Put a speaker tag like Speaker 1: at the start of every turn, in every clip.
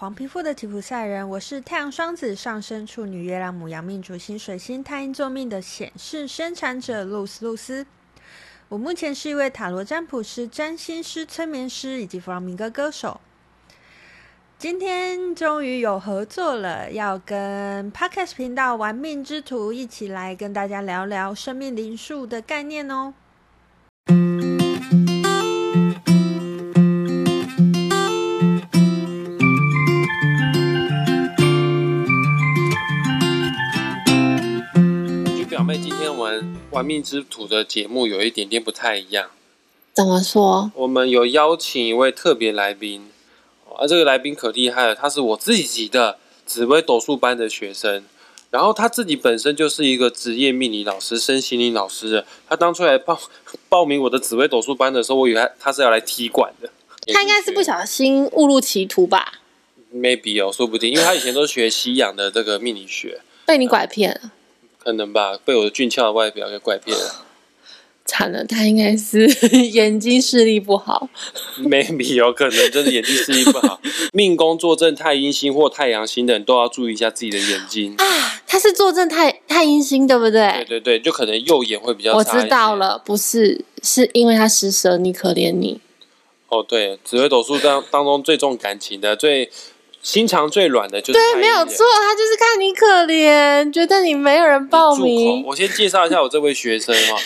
Speaker 1: 黄皮肤的吉普赛人，我是太阳双子上升处女月亮母羊命主星水星太阴坐命的显示生产者露丝露丝。我目前是一位塔罗占卜师、占星师、催眠师以及弗朗明哥歌手。今天终于有合作了，要跟 Podcast 频道玩命之徒一起来跟大家聊聊生命灵数的概念哦。
Speaker 2: 玩命之徒的节目有一点点不太一样，
Speaker 3: 怎么说？
Speaker 2: 我们有邀请一位特别来宾，啊这个来宾可厉害了，他是我自己的紫薇斗数班的学生，然后他自己本身就是一个职业命理老师、身心灵老师的。他当初来报报名我的紫薇斗数班的时候，我以为他他是要来踢馆的。
Speaker 3: 他应该是不小心误入歧途吧
Speaker 2: ？Maybe 哦，说不定，因为他以前都学西洋的这个命理学，
Speaker 3: 被你拐骗了。
Speaker 2: 可能吧，被我的俊俏的外表给拐骗了。
Speaker 3: 惨了，他应该是 眼睛视力不好。
Speaker 2: Maybe 有可能，真的眼睛视力不好。命宫坐镇太阴星或太阳星的人都要注意一下自己的眼睛
Speaker 3: 啊。他是坐镇太太阴星，对不对？
Speaker 2: 对对对，就可能右眼会比较差。
Speaker 3: 我知道了，不是，是因为他施舍你，可怜你。
Speaker 2: 哦，对，紫微斗数当当中最重感情的最。心肠最软的就是
Speaker 3: 对，没有错，他就是看你可怜，觉得你没有人报名。
Speaker 2: 我先介绍一下我这位学生哈。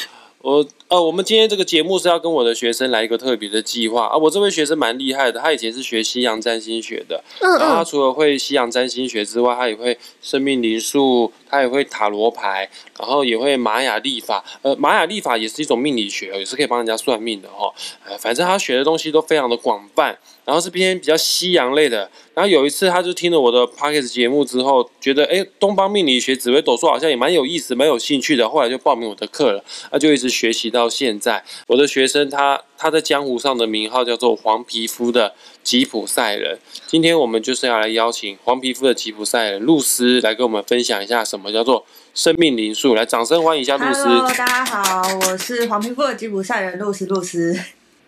Speaker 2: 我呃，我们今天这个节目是要跟我的学生来一个特别的计划啊。我这位学生蛮厉害的，他以前是学西洋占星学的，嗯嗯，然后他除了会西洋占星学之外，他也会生命灵数，他也会塔罗牌，然后也会玛雅历法。呃，玛雅历法也是一种命理学，也是可以帮人家算命的哈。呃，反正他学的东西都非常的广泛，然后是偏比较西洋类的。然后有一次，他就听了我的 Podcast 节目之后，觉得哎，东方命理学、紫微斗数好像也蛮有意思、蛮有兴趣的。后来就报名我的课了，那就一直学习到现在。我的学生他他在江湖上的名号叫做黄皮肤的吉普赛人。今天我们就是要来邀请黄皮肤的吉普赛人露丝来跟我们分享一下什么叫做生命灵数。来，掌声欢迎一下露丝。
Speaker 1: Hello，大家好，我是黄皮肤的吉普赛人露丝露丝。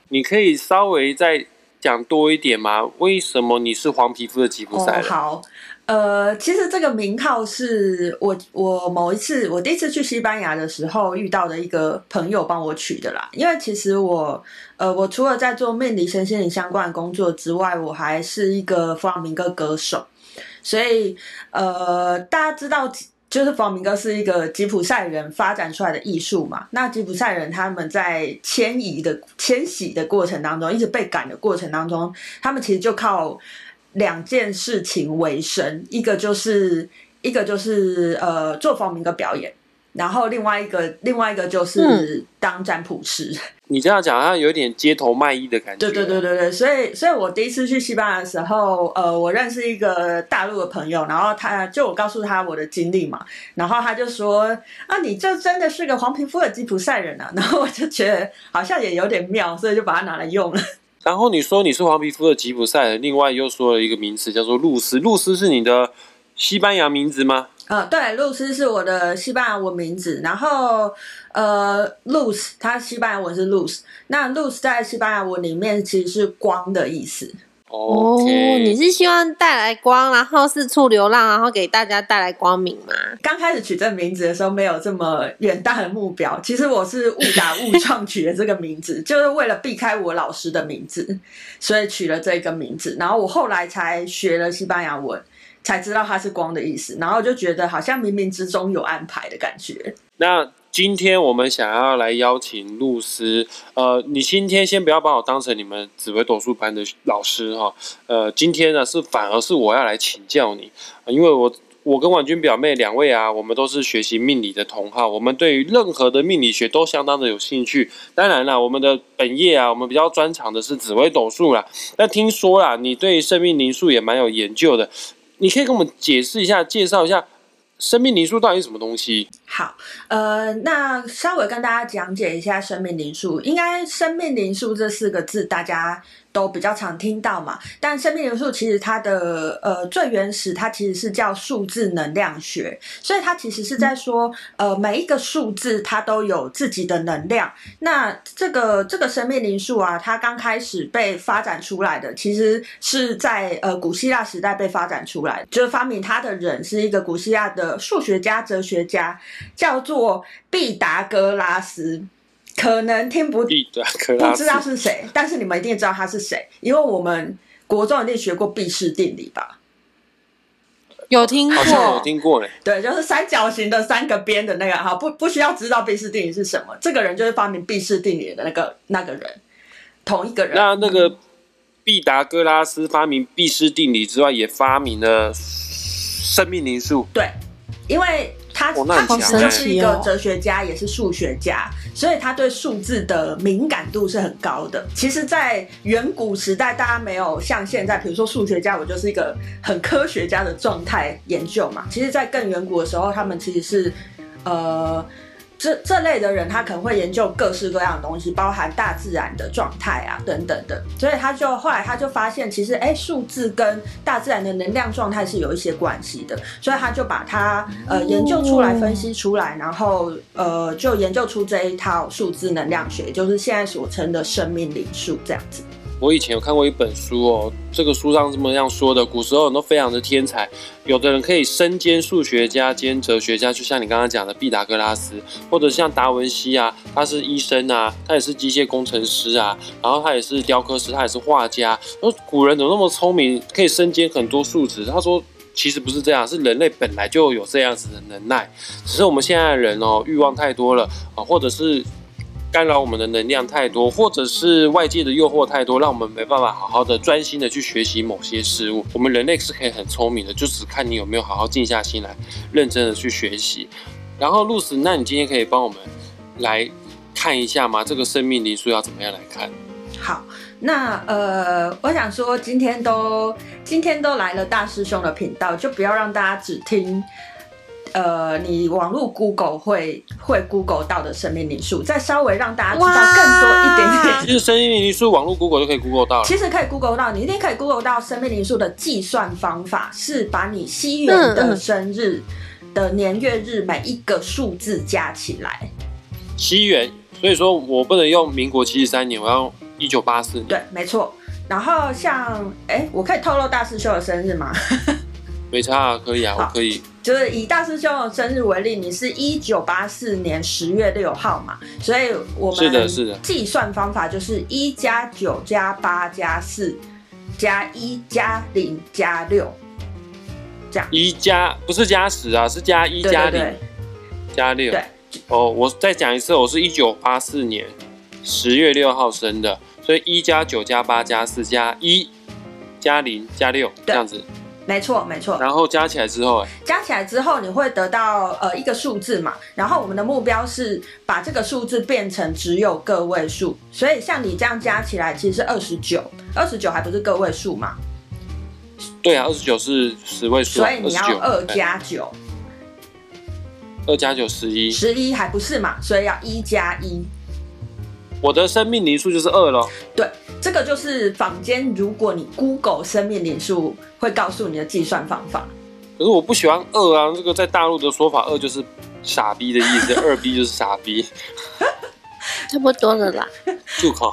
Speaker 2: 你可以稍微再。讲多一点吗？为什么你是黄皮肤的吉普赛人？
Speaker 1: 哦，好，呃，其实这个名号是我我某一次我第一次去西班牙的时候遇到的一个朋友帮我取的啦。因为其实我呃，我除了在做命理、身心灵相关工作之外，我还是一个弗朗明哥歌手，所以呃，大家知道。就是弗朗明哥是一个吉普赛人发展出来的艺术嘛。那吉普赛人他们在迁移的迁徙的过程当中，一直被赶的过程当中，他们其实就靠两件事情为生，一个就是一个就是呃做弗朗明的表演，然后另外一个另外一个就是当占卜师。嗯
Speaker 2: 你这样讲，好像有点街头卖艺的感觉。
Speaker 1: 对对对对对，所以所以我第一次去西班牙的时候，呃，我认识一个大陆的朋友，然后他就我告诉他我的经历嘛，然后他就说啊，你这真的是个黄皮肤的吉普赛人啊，然后我就觉得好像也有点妙，所以就把它拿来用了。
Speaker 2: 然后你说你是黄皮肤的吉普赛，另外又说了一个名词叫做露丝，露丝是你的西班牙名字吗？
Speaker 1: 呃，对，露丝是我的西班牙文名字，然后呃，luz 它西班牙文是 luz，那 luz 在西班牙文里面其实是光的意思。
Speaker 3: 哦你是希望带来光，然后四处流浪，然后给大家带来光明吗？
Speaker 1: 刚开始取这名字的时候，没有这么远大的目标。其实我是误打误撞取了这个名字，就是为了避开我老师的名字，所以取了这个名字。然后我后来才学了西班牙文。才知道它是光的意思，然后就觉得好像冥冥之中有安排的感觉。
Speaker 2: 那今天我们想要来邀请露丝，呃，你今天先不要把我当成你们紫微斗数班的老师哈，呃，今天呢是反而是我要来请教你，因为我我跟婉君表妹两位啊，我们都是学习命理的同好，我们对于任何的命理学都相当的有兴趣。当然了，我们的本业啊，我们比较专长的是紫微斗数啦。那听说啦，你对生命灵数也蛮有研究的。你可以跟我们解释一下、介绍一下生命灵数到底是什么东西？
Speaker 1: 好，呃，那稍微跟大家讲解一下生命灵数。应该“生命灵数”这四个字大家都比较常听到嘛。但生命灵数其实它的呃最原始，它其实是叫数字能量学，所以它其实是在说，呃，每一个数字它都有自己的能量。那这个这个生命灵数啊，它刚开始被发展出来的，其实是在呃古希腊时代被发展出来的，就是发明它的人是一个古希腊的数学家、哲学家，叫做毕达哥拉斯。可能听不不知道是谁，但是你们一定知道他是谁，因为我们国中一定学过毕氏定理吧？
Speaker 3: 有听过，
Speaker 2: 好像有听过嘞。
Speaker 1: 对，就是三角形的三个边的那个哈，不不需要知道毕氏定理是什么，这个人就是发明毕氏定理的那个那个人，同一个人。
Speaker 2: 那那个毕达哥拉斯发明毕氏定理之外，也发明了生命灵数。
Speaker 1: 对，因为。他他其实是一个哲学家，也是数学家，所以他对数字的敏感度是很高的。其实，在远古时代，大家没有像现在，比如说数学家，我就是一个很科学家的状态研究嘛。其实，在更远古的时候，他们其实是呃。这这类的人，他可能会研究各式各样的东西，包含大自然的状态啊，等等的。所以他就后来他就发现，其实哎，数字跟大自然的能量状态是有一些关系的。所以他就把它呃研究出来，分析出来，然后呃就研究出这一套数字能量学，就是现在所称的生命灵数这样子。
Speaker 2: 我以前有看过一本书哦，这个书上这么样说的：古时候人都非常的天才，有的人可以身兼数学家兼哲学家，就像你刚刚讲的毕达哥拉斯，或者像达文西啊，他是医生啊，他也是机械工程师啊，然后他也是雕刻师，他也是画家。说古人怎么那么聪明，可以身兼很多数职？他说其实不是这样，是人类本来就有这样子的能耐，只是我们现在的人哦，欲望太多了啊，或者是。干扰我们的能量太多，或者是外界的诱惑太多，让我们没办法好好的专心的去学习某些事物。我们人类是可以很聪明的，就只看你有没有好好静下心来，认真的去学习。然后露丝，那你今天可以帮我们来看一下吗？这个生命灵数要怎么样来看？
Speaker 1: 好，那呃，我想说，今天都今天都来了大师兄的频道，就不要让大家只听。呃，你网络 Google 会会 Google 到的生命灵数，再稍微让大家知道更多一点点。
Speaker 2: 其实生命灵数网络 Google 都可以 Google 到。
Speaker 1: 其实可以 Google 到，你一定可以 Google 到生命灵数的计算方法，是把你西元的生日的年月日每一个数字加起来。
Speaker 2: 西元，所以说我不能用民国七十三年，我要用一九八四年。
Speaker 1: 对，没错。然后像，哎，我可以透露大师兄的生日吗？
Speaker 2: 没差啊，可以啊，我可以。
Speaker 1: 就是以大师兄的生日为例，你是一九八四年十月六号嘛，所以我们是的，是的。计算方法就是一加九加八加四加一加零加六，这样。
Speaker 2: 一加不是加十啊，是加一加零加六。对。哦，我再讲一次，我是一九八四年十月六号生的，所以一加九加八加四加一加零加六这样子。
Speaker 1: 没错，没错。
Speaker 2: 然后加起来之后，
Speaker 1: 加起来之后你会得到呃一个数字嘛？然后我们的目标是把这个数字变成只有个位数，所以像你这样加起来其实是二十九，二十九还不是个位数嘛？
Speaker 2: 对啊，二十九是十位数，
Speaker 1: 所以你要二加九，
Speaker 2: 二加九十一，
Speaker 1: 十一还不是嘛？所以要一加一。
Speaker 2: 我的生命灵数就是二咯。
Speaker 1: 对，这个就是坊间，如果你 Google 生命灵数，会告诉你的计算方法。
Speaker 2: 可是我不喜欢二啊，这个在大陆的说法，二就是傻逼的意思，二逼就是傻逼。
Speaker 3: 差不多了啦。
Speaker 2: 住口。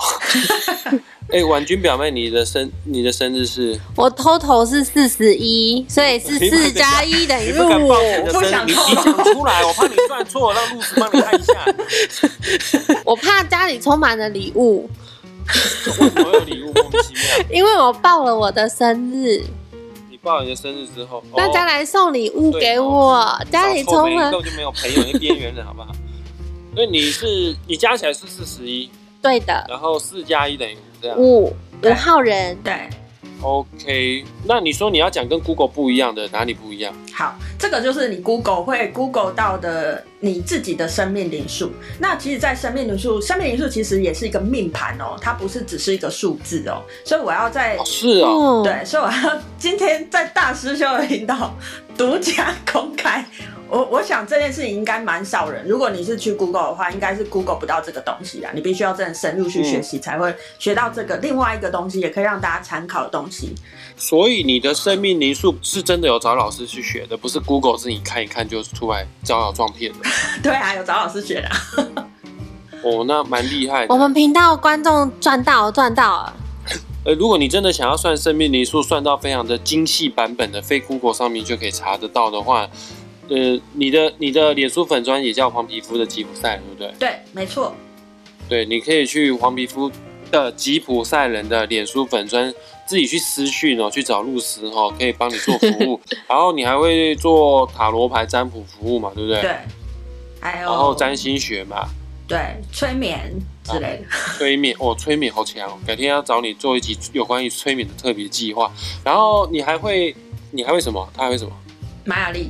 Speaker 2: 哎、欸，婉君表妹，你的生你的生日是？
Speaker 3: 我 total 是四十一，所以是四加一等于五。
Speaker 2: 我不想你讲出来，我怕你算错，让露丝帮你看一下。
Speaker 3: 我怕家里充满了礼物。
Speaker 2: 为什么有礼物？莫名其妙。
Speaker 3: 因为我报了我的生日。
Speaker 2: 你报了你的生日之后，
Speaker 3: 大家来送礼物给我，哦、家里充满。
Speaker 2: 根本就没有朋友，你边缘人，好不好？所以你是你加起来是四十一。
Speaker 3: 对的。
Speaker 2: 然后四加一等于。
Speaker 3: 五五号人，
Speaker 1: 对
Speaker 2: ，OK。那你说你要讲跟 Google 不一样的，哪里不一样？
Speaker 1: 好，这个就是你 Google 会 Google 到的你自己的生命灵数。那其实，在生命灵数，生命灵数其实也是一个命盘哦，它不是只是一个数字哦。所以我要在，
Speaker 2: 是哦，
Speaker 1: 对，所以我要今天在大师兄的频道独家公开。我我想这件事情应该蛮少人，如果你是去 Google 的话，应该是 Google 不到这个东西啊。你必须要真的深入去学习，才会学到这个、嗯、另外一个东西，也可以让大家参考的东西。
Speaker 2: 所以你的生命灵数是真的有找老师去学的，不是 Google 是你看一看就出来招摇撞骗的。
Speaker 1: 对啊，有找老师学的。
Speaker 2: 哦，那蛮厉害的。
Speaker 3: 我们频道观众赚到赚到了。
Speaker 2: 呃，如果你真的想要算生命灵数，算到非常的精细版本的，非 Google 上面就可以查得到的话。呃，你的你的脸书粉砖也叫黄皮肤的吉普赛，对不对？
Speaker 1: 对，没错。
Speaker 2: 对，你可以去黄皮肤的吉普赛人的脸书粉砖，自己去私讯哦，去找露丝哦，可以帮你做服务。然后你还会做塔罗牌占卜服务嘛，对不对？
Speaker 1: 对。还有。
Speaker 2: 然后占星学嘛。
Speaker 1: 对，催眠之类的。
Speaker 2: 啊、催眠哦，催眠好强哦，改天要找你做一集有关于催眠的特别计划。然后你还会，你还会什么？他还会什么？
Speaker 1: 玛雅历。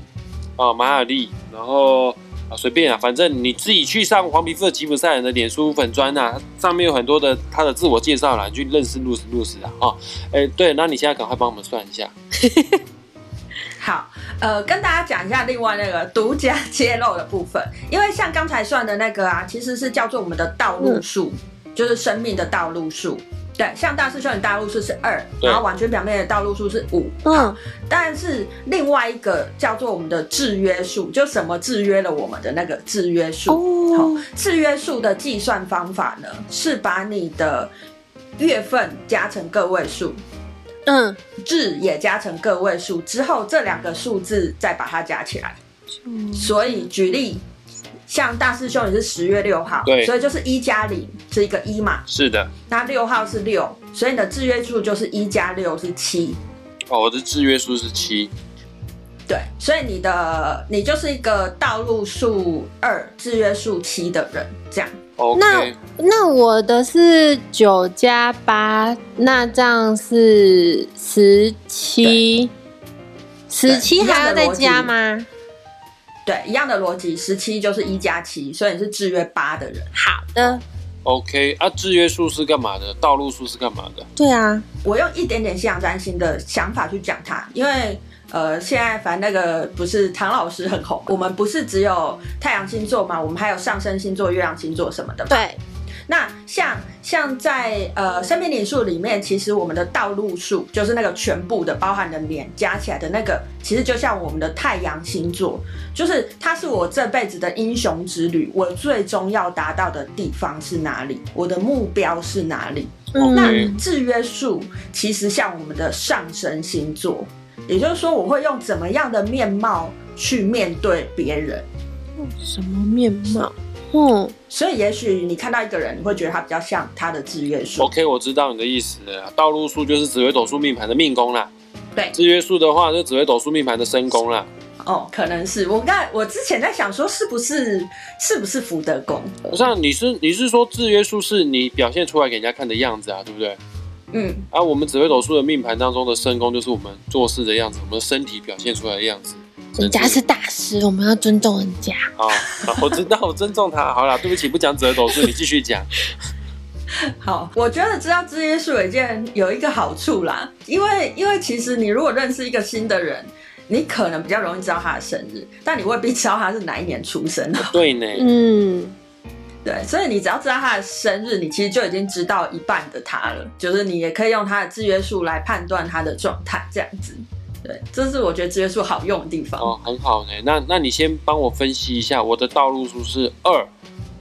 Speaker 2: 啊，马雅历，然后啊，随便啊，反正你自己去上黄皮肤的吉普赛人的脸书粉砖啊，上面有很多的他的自我介绍啦，你去认识露丝露丝啊，哈，哎，对，那你现在赶快帮我们算一下。
Speaker 1: 好，呃，跟大家讲一下另外那个独家揭露的部分，因为像刚才算的那个啊，其实是叫做我们的道路数，嗯、就是生命的道路数。对，像大师兄的大路数是二，然后完全表面的道路数是五。嗯，但是另外一个叫做我们的制约数，就什么制约了我们的那个制约数。哦，好，制约数的计算方法呢，是把你的月份加成个位数，嗯，日也加成个位数之后，这两个数字再把它加起来。嗯，所以举例。像大师兄也是十月六号，对，所以就是一加零是一个一嘛，
Speaker 2: 是的。
Speaker 1: 那六号是六，所以你的制约数就是一加六是七。
Speaker 2: 哦，我的制约数是七。
Speaker 1: 对，所以你的你就是一个道路数二，制约数七的人，这
Speaker 2: 样。
Speaker 3: 那那我的是九加八，那这样是十七，十七还要再加吗？
Speaker 1: 对，一样的逻辑，十七就是一加七，所以你是制约八的人。
Speaker 3: 好的
Speaker 2: ，OK 啊，制约数是干嘛的？道路数是干嘛的？
Speaker 3: 对啊，
Speaker 1: 我用一点点西洋占星的想法去讲它，因为呃，现在反正那个不是唐老师很红，我们不是只有太阳星座嘛，我们还有上升星座、月亮星座什么的嘛。
Speaker 3: 对。
Speaker 1: 那像像在呃生命灵数里面，其实我们的道路数就是那个全部的包含的年加起来的那个，其实就像我们的太阳星座，就是它是我这辈子的英雄之旅，我最终要达到的地方是哪里？我的目标是哪里？嗯、那制约数其实像我们的上升星座，也就是说我会用怎么样的面貌去面对别人？
Speaker 3: 什么面貌？嗯，
Speaker 1: 所以也许你看到一个人，你会觉得他比较像他的志愿数。
Speaker 2: OK，我知道你的意思了。道路数就是紫微斗数命盘的命宫啦。
Speaker 1: 对，
Speaker 2: 制约数的话，就紫微斗数命盘的身宫啦。
Speaker 1: 哦，可能是我刚才我之前在想说，是不是是不是福德宫？
Speaker 2: 不是，你是你是说制约数是你表现出来给人家看的样子啊，对不对？
Speaker 1: 嗯。
Speaker 2: 而、啊、我们紫微斗数的命盘当中的身宫，就是我们做事的样子，我们身体表现出来的样子。
Speaker 3: 人家是大师，我们要尊重人家。
Speaker 2: 哦，我知道，我尊重他。好了，对不起，不讲折斗数，你继续讲。
Speaker 1: 好，我觉得知道制约数有一件有一个好处啦，因为因为其实你如果认识一个新的人，你可能比较容易知道他的生日，但你未必知道他是哪一年出生的。
Speaker 2: 对呢，
Speaker 3: 嗯，
Speaker 1: 对，所以你只要知道他的生日，你其实就已经知道一半的他了，就是你也可以用他的制约数来判断他的状态，这样子。对，这是我觉得制约数好用的地方
Speaker 2: 哦，很好呢。那那你先帮我分析一下，我的道路数是二，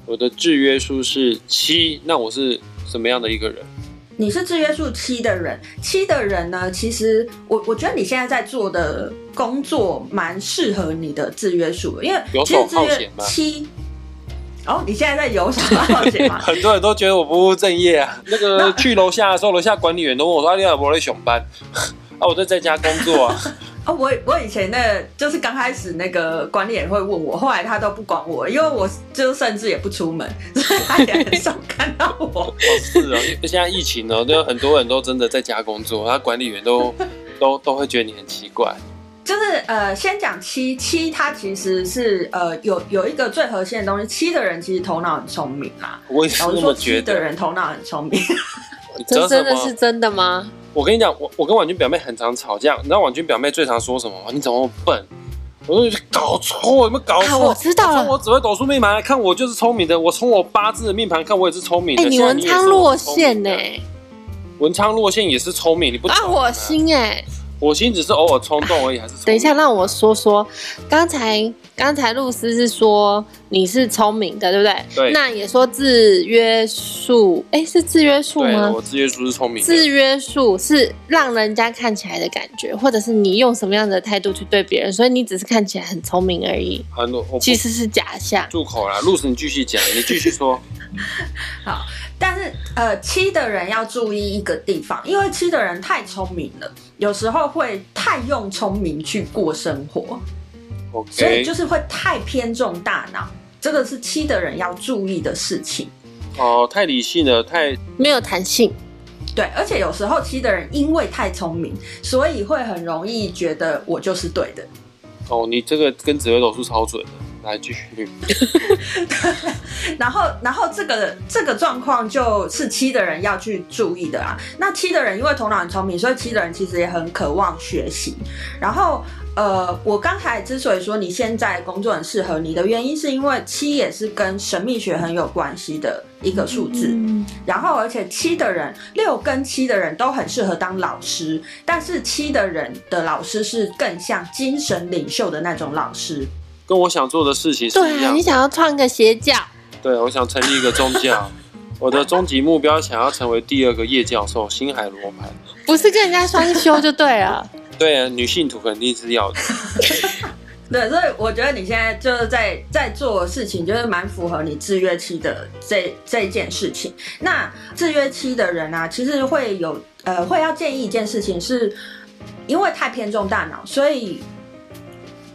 Speaker 2: 我的制约数是七，那我是什么样的一个人？
Speaker 1: 你是制约数七的人，七的人呢？其实我我觉得你现在在做的工作蛮适合你的制约数，因为
Speaker 2: 游手好闲吗？
Speaker 1: 七哦，你现在在游手好闲吗？
Speaker 2: 很多人都觉得我不务正业啊。那个去楼下的时候，楼下管理员都问我说：“你有没有在上班？” 啊，我都在家工作啊！
Speaker 1: 啊，我我以前那个，就是刚开始那个管理员会问我，后来他都不管我，因为我就甚至也不出门，所以他也很少看到我。哦，
Speaker 2: 是哦，因为现在疫情呢，都有很多人都真的在家工作，他管理员都 都都会觉得你很奇怪。
Speaker 1: 就是呃，先讲七七，他其实是呃有有一个最核心的东西，七的人其实头脑很聪明啊。
Speaker 2: 我也是这么觉得。
Speaker 1: 七的人头脑很聪明，
Speaker 3: 这真的是真的吗？
Speaker 2: 我跟你讲，我我跟婉君表妹很常吵架，你知道婉君表妹最常说什么吗？你怎么笨？我说你搞错，有没有搞错？
Speaker 3: 啊，我知道了。
Speaker 2: 我只会抖出命盘来看，我就是聪明的。我从我八字的命盘看，我也是聪明的。
Speaker 3: 哎、欸，你文昌落陷呢？
Speaker 2: 文昌落陷也是聪明，你不啊？
Speaker 3: 我心哎。
Speaker 2: 火星只是偶尔冲动而已，还是？
Speaker 3: 等一下，让我说说。刚才刚才露丝是说你是聪明的，对不对？
Speaker 2: 对。
Speaker 3: 那也说制约束，哎，是制约束吗？
Speaker 2: 对，我制约束是聪明的。
Speaker 3: 制约束是让人家看起来的感觉，或者是你用什么样的态度去对别人，所以你只是看起来很聪明而已。
Speaker 2: 很多，
Speaker 3: 其实是假象。
Speaker 2: 住口啦，露丝，你继续讲，你继续说。
Speaker 1: 好。但是，呃，七的人要注意一个地方，因为七的人太聪明了，有时候会太用聪明去过生活
Speaker 2: ，Okay.
Speaker 1: 所以就是会太偏重大脑，这个是七的人要注意的事情。
Speaker 2: 哦，太理性了，太
Speaker 3: 没有弹性。
Speaker 1: 对，而且有时候七的人因为太聪明，所以会很容易觉得我就是对的。
Speaker 2: 哦，你这个跟紫微斗数超准的。来继续
Speaker 1: 然后，然后这个这个状况就是七的人要去注意的啊。那七的人因为头脑很聪明，所以七的人其实也很渴望学习。然后，呃，我刚才之所以说你现在工作很适合你的原因，是因为七也是跟神秘学很有关系的一个数字。嗯。然后，而且七的人，六跟七的人都很适合当老师，但是七的人的老师是更像精神领袖的那种老师。
Speaker 2: 跟我想做的事情是一样。
Speaker 3: 对啊，你想要创个邪教？
Speaker 2: 对，我想成立一个宗教。我的终极目标想要成为第二个叶教授，星海罗盘。
Speaker 3: 不是跟人家双修就对了。
Speaker 2: 对啊，女性徒肯定是要的。
Speaker 1: 对，所以我觉得你现在就是在在做的事情，就是蛮符合你制约期的这这一件事情。那制约期的人啊，其实会有呃，会要建议一件事情是，是因为太偏重大脑，所以。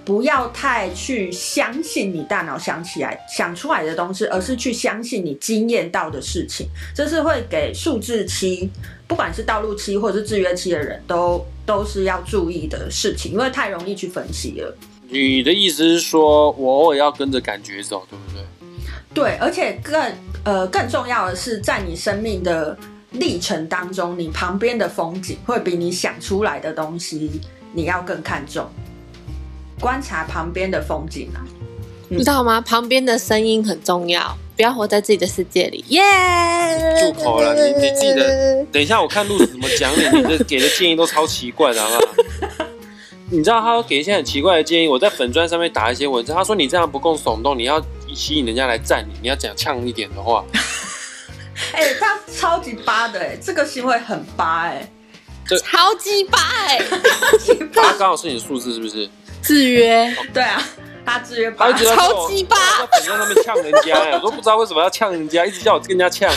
Speaker 1: 不要太去相信你大脑想起来、想出来的东西，而是去相信你经验到的事情。这是会给数字期，不管是道路期或者是制约期的人都都是要注意的事情，因为太容易去分析了。
Speaker 2: 你的意思是说，我偶尔要跟着感觉走，对不对？
Speaker 1: 对，而且更呃更重要的是，在你生命的历程当中，你旁边的风景会比你想出来的东西你要更看重。观察旁边的风景啊，
Speaker 3: 知道吗？旁边的声音很重要，不要活在自己的世界里。耶、yeah!！
Speaker 2: 住口了，你你自己的。等一下，我看露子怎么讲你，你的给的建议都超奇怪的，好不好？你知道他给一些很奇怪的建议，我在粉砖上面打一些文字，他说你这样不够耸动，你要吸引人家来赞你，你要讲呛一点的话。
Speaker 1: 哎、欸，他超级八的，哎，这个行为很八，哎，
Speaker 3: 超级八，哎，
Speaker 2: 他刚好是你的数字，是不是？
Speaker 3: 制约，
Speaker 1: 对啊，他制约，
Speaker 2: 他
Speaker 3: 超级八，
Speaker 2: 在粉专上面呛人家，我都不知道为什么要呛人家，一直叫我跟人家呛，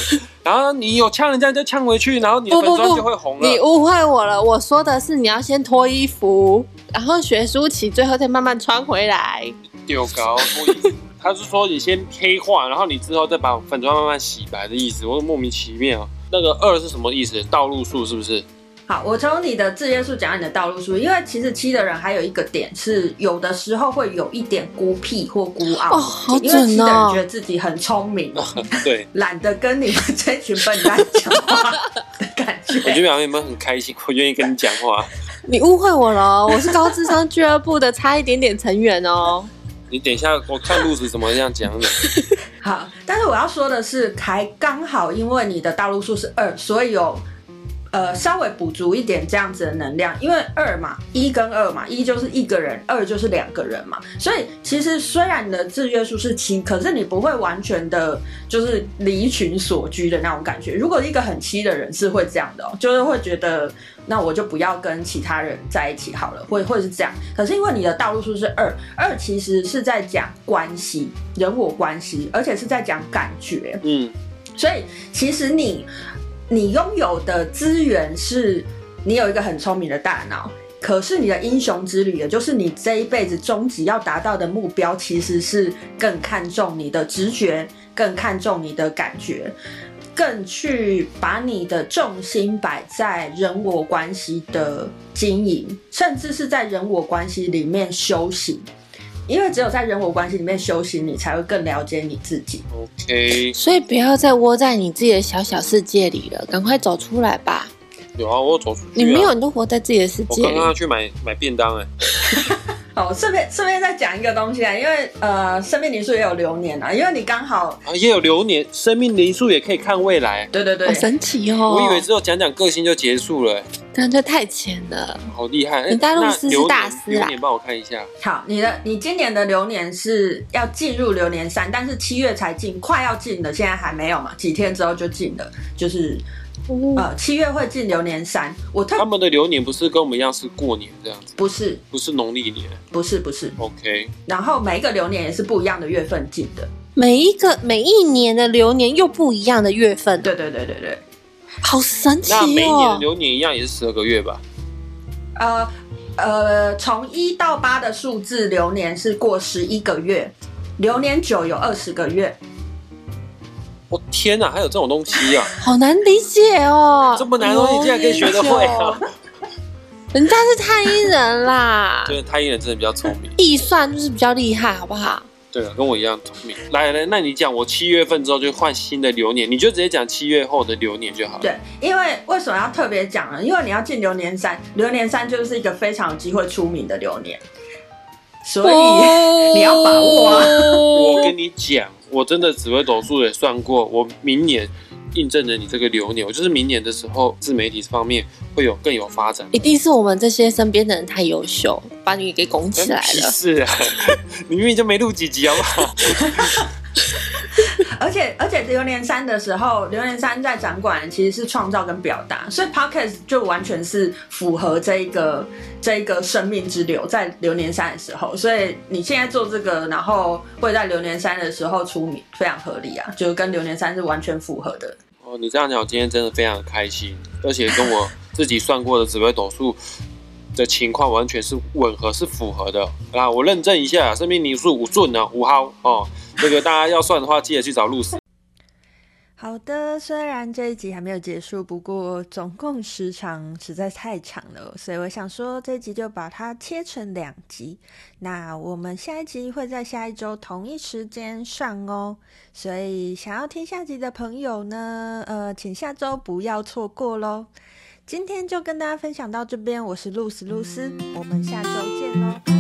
Speaker 2: 然后你有呛人家就呛回去，然后你的粉妆就会红了。
Speaker 3: 你误会我了，我说的是你要先脱衣服，然后学舒淇，最后再慢慢穿回来。
Speaker 2: 丢高脱衣服，他是说你先黑化，然后你之后再把粉妆慢慢洗白的意思，我莫名其妙。那个二是什么意思？道路数是不是？
Speaker 1: 好，我从你的制约数讲到你的道路数，因为其实七的人还有一个点是，有的时候会有一点孤僻或孤傲，
Speaker 3: 哦，好准哦，
Speaker 1: 因为七的人觉得自己很聪明，
Speaker 2: 哦、对，
Speaker 1: 懒得跟你们这群笨蛋讲话的感觉。
Speaker 2: 我觉得两位你们很开心，我愿意跟你讲话。
Speaker 3: 你误会我了，我是高智商俱乐部的，差一点点成员哦。
Speaker 2: 你等一下，我看路子怎么样讲的。
Speaker 1: 好，但是我要说的是，还刚好因为你的道路数是二，所以有。呃，稍微补足一点这样子的能量，因为二嘛，一跟二嘛，一就是一个人，二就是两个人嘛，所以其实虽然你的制约数是七，可是你不会完全的，就是离群所居的那种感觉。如果一个很七的人是会这样的哦，就是会觉得，那我就不要跟其他人在一起好了，会会是这样。可是因为你的道路数是二，二其实是在讲关系，人我关系，而且是在讲感觉，嗯，所以其实你。你拥有的资源是，你有一个很聪明的大脑，可是你的英雄之旅，也就是你这一辈子终极要达到的目标，其实是更看重你的直觉，更看重你的感觉，更去把你的重心摆在人我关系的经营，甚至是在人我关系里面修行。因为只有在人我关系里面修行，你才会更了解你自己。
Speaker 2: OK，
Speaker 3: 所以不要再窝在你自己的小小世界里了，赶快走出来吧。
Speaker 2: 有啊，我走出去、啊。
Speaker 3: 你没有，你都活在自己的世界。我
Speaker 2: 刚刚要去买买便当哎、欸。
Speaker 1: 好，顺便顺便再讲一个东西啊，因为呃，生命灵数也有流年啊，因为你刚好
Speaker 2: 啊，也有流年，生命灵数也可以看未来。
Speaker 1: 对对对，
Speaker 3: 好神奇哦！
Speaker 2: 我以为只有讲讲个性就结束了，
Speaker 3: 但这太浅了，
Speaker 2: 好厉害！
Speaker 3: 你大陆师是大师啊，
Speaker 2: 流年帮我看一下。
Speaker 1: 好，你的你今年的流年是要进入流年三，但是七月才进，快要进的，现在还没有嘛？几天之后就进了，就是。呃，七月会进流年三，我特
Speaker 2: 他们的流年不是跟我们一样是过年这样子？
Speaker 1: 不是，
Speaker 2: 不是农历年，
Speaker 1: 不是，不是。
Speaker 2: OK。
Speaker 1: 然后每一个流年也是不一样的月份进的，
Speaker 3: 每一个每一年的流年又不一样的月份。
Speaker 1: 对对对对对，
Speaker 3: 好神奇哦！
Speaker 2: 那每一年的流年一样也是十二个月吧？
Speaker 1: 呃呃，从一到八的数字流年是过十一个月，流年九有二十个月。
Speaker 2: 我、哦、天哪，还有这种东西啊！
Speaker 3: 好难理解哦，
Speaker 2: 这么难的东西竟然可以学得会啊！
Speaker 3: 人家是太阴人啦，
Speaker 2: 对，太阴人真的比较聪明，
Speaker 3: 计算就是比较厉害，好不好？
Speaker 2: 对啊，跟我一样聪明。来来，那你讲，我七月份之后就换新的流年，你就直接讲七月后的流年就好了。
Speaker 1: 对，因为为什么要特别讲呢？因为你要进流年三，流年三就是一个非常有机会出名的流年，所以、哦、你要把握啊！
Speaker 2: 我跟你讲。我真的紫微斗数也算过，我明年印证了你这个流年，我就是明年的时候自媒体方面会有更有发展。
Speaker 3: 一定是我们这些身边的人太优秀，把你给拱起来了。
Speaker 2: 是啊，你 明明就没录几集好不好？
Speaker 1: 而且而且流年三的时候，流年三在掌管其实是创造跟表达，所以 Podcast 就完全是符合这一个这一个生命之流在流年三的时候，所以你现在做这个，然后会在流年三的时候出名，非常合理啊，就是跟流年三是完全符合的。
Speaker 2: 哦，你这样讲，我今天真的非常开心，而且跟我自己算过的紫微斗数的情况完全是吻合，是符合的啊！我认证一下，生命灵数五顺呢，五号哦。这个大家要算的话，记得去找露丝。
Speaker 1: 好的，虽然这一集还没有结束，不过总共时长实在太长了，所以我想说这一集就把它切成两集。那我们下一集会在下一周同一时间上哦，所以想要听下集的朋友呢，呃，请下周不要错过喽。今天就跟大家分享到这边，我是露丝露丝，我们下周见喽。